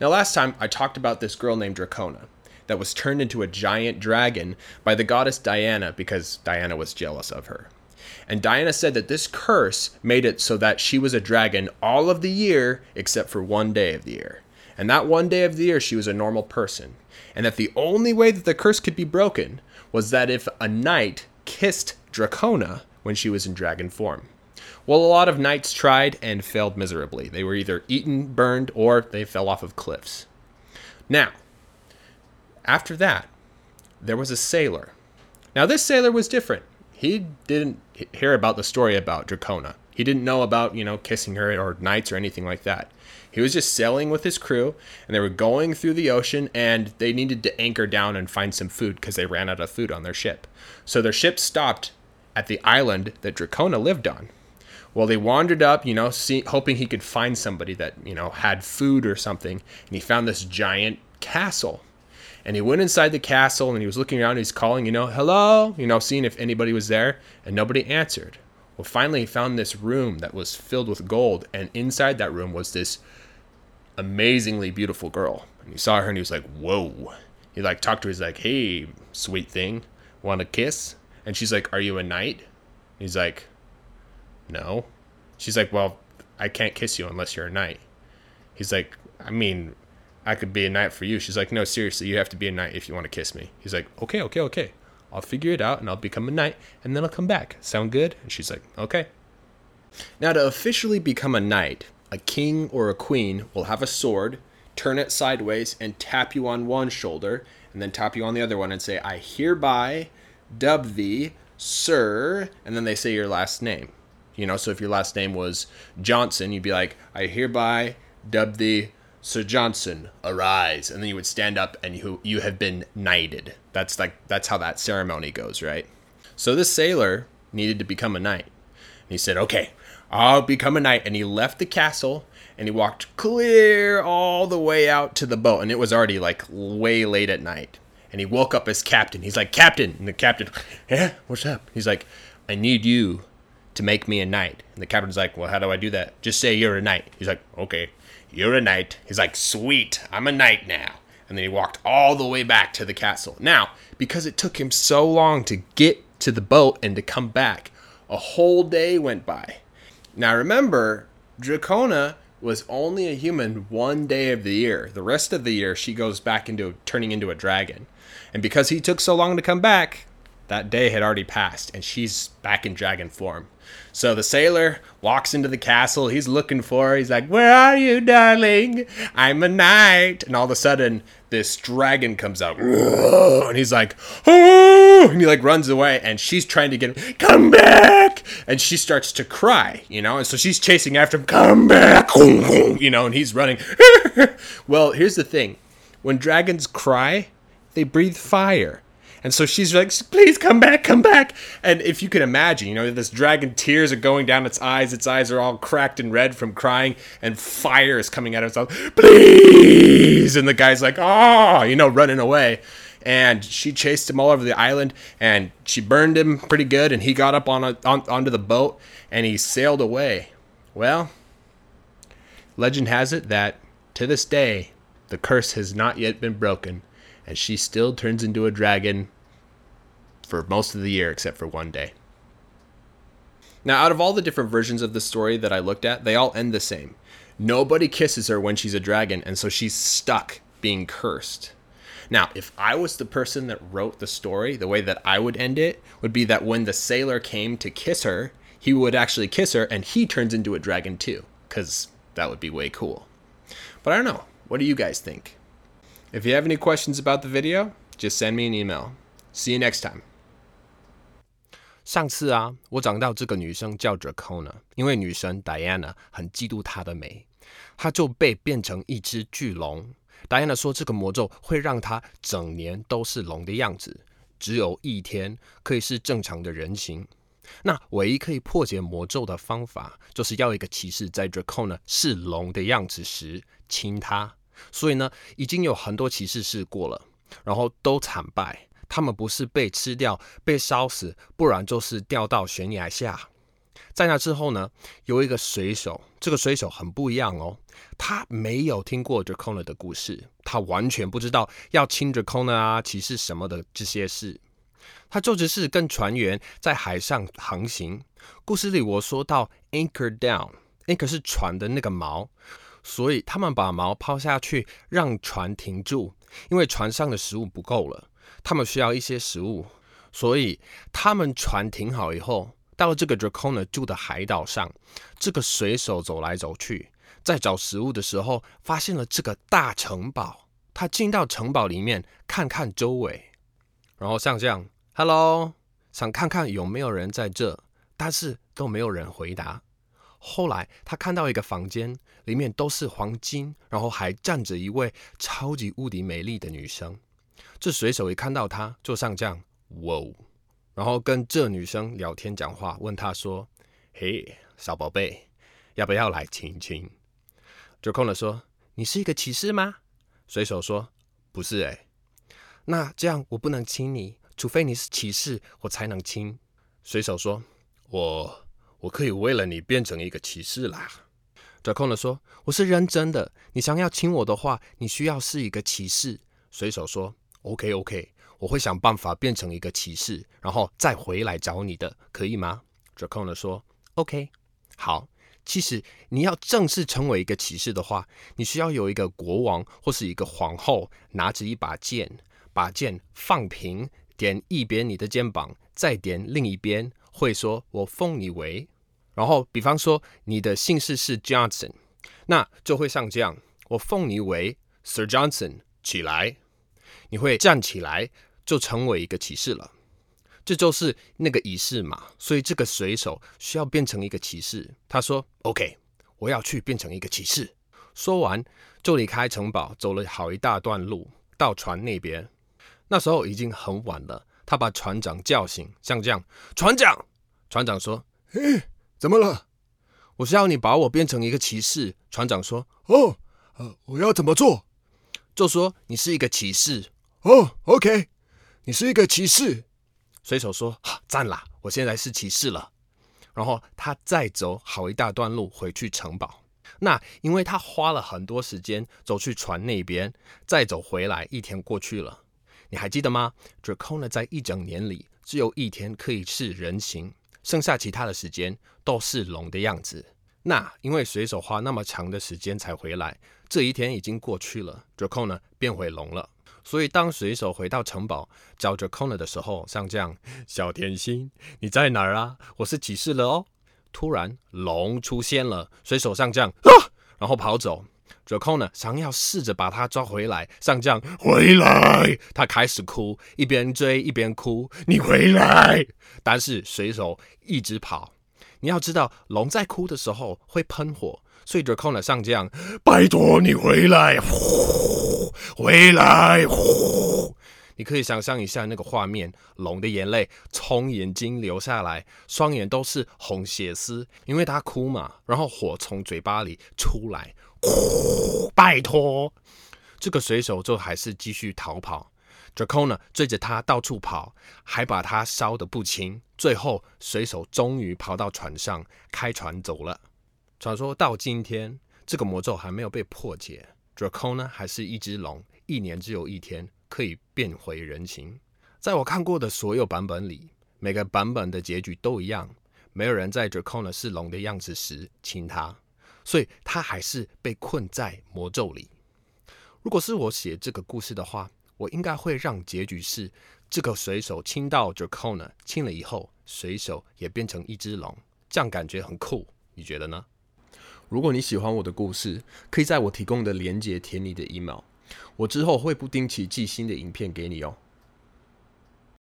Now, last time I talked about this girl named Dracona that was turned into a giant dragon by the goddess Diana because Diana was jealous of her. And Diana said that this curse made it so that she was a dragon all of the year except for one day of the year. And that one day of the year, she was a normal person. And that the only way that the curse could be broken was that if a knight kissed Dracona when she was in dragon form. Well, a lot of knights tried and failed miserably. They were either eaten, burned, or they fell off of cliffs. Now, after that, there was a sailor. Now, this sailor was different. He didn't hear about the story about Dracona. He didn't know about, you know, kissing her or knights or anything like that. He was just sailing with his crew, and they were going through the ocean, and they needed to anchor down and find some food because they ran out of food on their ship. So their ship stopped at the island that Dracona lived on. Well, they wandered up, you know, see, hoping he could find somebody that, you know, had food or something, and he found this giant castle. And he went inside the castle and he was looking around, he's calling, you know, hello, you know, seeing if anybody was there, and nobody answered. Well, finally, he found this room that was filled with gold, and inside that room was this amazingly beautiful girl. And he saw her and he was like, whoa. He like talked to her, he's like, hey, sweet thing, want a kiss? And she's like, are you a knight? He's like, no. She's like, well, I can't kiss you unless you're a knight. He's like, I mean, I could be a knight for you. She's like, no, seriously, you have to be a knight if you want to kiss me. He's like, okay, okay, okay. I'll figure it out and I'll become a knight and then I'll come back. Sound good? And she's like, okay. Now, to officially become a knight, a king or a queen will have a sword, turn it sideways, and tap you on one shoulder, and then tap you on the other one and say, I hereby dub thee, sir, and then they say your last name. You know, so if your last name was Johnson, you'd be like, I hereby dub thee Sir Johnson, arise. And then you would stand up and you you have been knighted. That's like that's how that ceremony goes, right? So this sailor needed to become a knight. And he said, Okay, I'll become a knight. And he left the castle and he walked clear all the way out to the boat. And it was already like way late at night. And he woke up as captain. He's like, Captain. And the captain, Yeah, what's up? He's like, I need you to make me a knight. And the captain's like, Well, how do I do that? Just say you're a knight. He's like, Okay, you're a knight. He's like, Sweet, I'm a knight now. And then he walked all the way back to the castle. Now, because it took him so long to get to the boat and to come back, a whole day went by. Now, remember, Dracona was only a human one day of the year. The rest of the year, she goes back into turning into a dragon. And because he took so long to come back, that day had already passed, and she's back in dragon form. So the sailor walks into the castle. He's looking for her. He's like, Where are you, darling? I'm a knight. And all of a sudden, this dragon comes out. And he's like, Oh! And he like runs away. And she's trying to get him, Come back! And she starts to cry, you know? And so she's chasing after him, Come back! You know, and he's running. well, here's the thing when dragons cry, they breathe fire. And so she's like, please come back, come back. And if you can imagine, you know, this dragon tears are going down its eyes. Its eyes are all cracked and red from crying, and fire is coming out of its mouth. Please. And the guy's like, oh, you know, running away. And she chased him all over the island, and she burned him pretty good. And he got up on, a, on onto the boat, and he sailed away. Well, legend has it that to this day, the curse has not yet been broken and she still turns into a dragon for most of the year except for one day. Now, out of all the different versions of the story that I looked at, they all end the same. Nobody kisses her when she's a dragon, and so she's stuck being cursed. Now, if I was the person that wrote the story, the way that I would end it would be that when the sailor came to kiss her, he would actually kiss her and he turns into a dragon too, because that would be way cool. But I don't know. What do you guys think? If you have any questions about the video, just send me an email. See you next time. 上次啊，我讲到这个女生叫 Dracona，因为女神 Diana 很嫉妒她的美，她就被变成一只巨龙。Diana 说这个魔咒会让她整年都是龙的样子，只有一天可以是正常的人形。那唯一可以破解魔咒的方法，就是要一个骑士在 Dracona 是龙的样子时亲她。所以呢，已经有很多骑士试过了，然后都惨败。他们不是被吃掉、被烧死，不然就是掉到悬崖下。在那之后呢，有一个水手，这个水手很不一样哦，他没有听过 Dracona 的故事，他完全不知道要亲 Dracona 啊、骑士什么的这些事，他就只是跟船员在海上航行。故事里我说到 anchor down，anchor 是船的那个锚，所以他们把锚抛下去，让船停住，因为船上的食物不够了，他们需要一些食物，所以他们船停好以后。到了这个 Dracona 住的海岛上，这个水手走来走去，在找食物的时候，发现了这个大城堡。他进到城堡里面看看周围，然后像这样，Hello，想看看有没有人在这，但是都没有人回答。后来他看到一个房间，里面都是黄金，然后还站着一位超级无敌美丽的女生。这水手一看到她，就像这样，哇！然后跟这女生聊天讲话，问她说：“嘿，小宝贝，要不要来亲亲？”就空了说：“你是一个骑士吗？”水手说：“不是哎。”那这样我不能亲你，除非你是骑士，我才能亲。水手说：“我我可以为了你变成一个骑士啦。”这空了说：“我是认真的，你想要亲我的话，你需要是一个骑士。”水手说：“OK OK。”我会想办法变成一个骑士，然后再回来找你的，可以吗？Dracona 说：“OK，好。其实你要正式成为一个骑士的话，你需要有一个国王或是一个皇后拿着一把剑，把剑放平，点一边你的肩膀，再点另一边，会说‘我封你为’。然后，比方说你的姓氏是 Johnson，那就会像这样：‘我奉你为 Sir Johnson’，起来，你会站起来。”就成为一个骑士了，这就是那个仪式嘛。所以这个水手需要变成一个骑士。他说：“OK，我要去变成一个骑士。”说完就离开城堡，走了好一大段路到船那边。那时候已经很晚了，他把船长叫醒，像这样：“船长！”船长说：“嘿，怎么了？我是要你把我变成一个骑士。”船长说：“哦，呃，我要怎么做？就说你是一个骑士。”哦，OK。你是一个骑士，水手说：“赞啦，我现在是骑士了。”然后他再走好一大段路回去城堡。那因为他花了很多时间走去船那边，再走回来，一天过去了。你还记得吗？Dracona 在一整年里只有一天可以是人形，剩下其他的时间都是龙的样子。那因为水手花那么长的时间才回来，这一天已经过去了，Dracona 变回龙了。所以，当水手回到城堡找着 Kona 的时候，像这样，小甜心，你在哪儿啊？我是骑士了哦。突然，龙出现了，水手像这样啊，然后跑走。J o Kona 想要试着把他抓回来，上将回来，他开始哭，一边追一边哭，你回来。但是水手一直跑。你要知道，龙在哭的时候会喷火，所以 j o Kona 上将，拜托你回来。呼回来！呼，你可以想象一下那个画面，龙的眼泪从眼睛流下来，双眼都是红血丝，因为他哭嘛。然后火从嘴巴里出来，呼！拜托，这个水手就还是继续逃跑。Dracona 追着他到处跑，还把他烧得不轻。最后，水手终于跑到船上，开船走了。传说到今天，这个魔咒还没有被破解。Dracona 还是一只龙，一年只有一天可以变回人形。在我看过的所有版本里，每个版本的结局都一样，没有人在 Dracona 是龙的样子时亲他，所以他还是被困在魔咒里。如果是我写这个故事的话，我应该会让结局是这个水手亲到 Dracona，亲了以后，水手也变成一只龙，这样感觉很酷，你觉得呢？如果你喜欢我的故事，可以在我提供的链接填你的 email，我之后会不定期寄新的影片给你哦。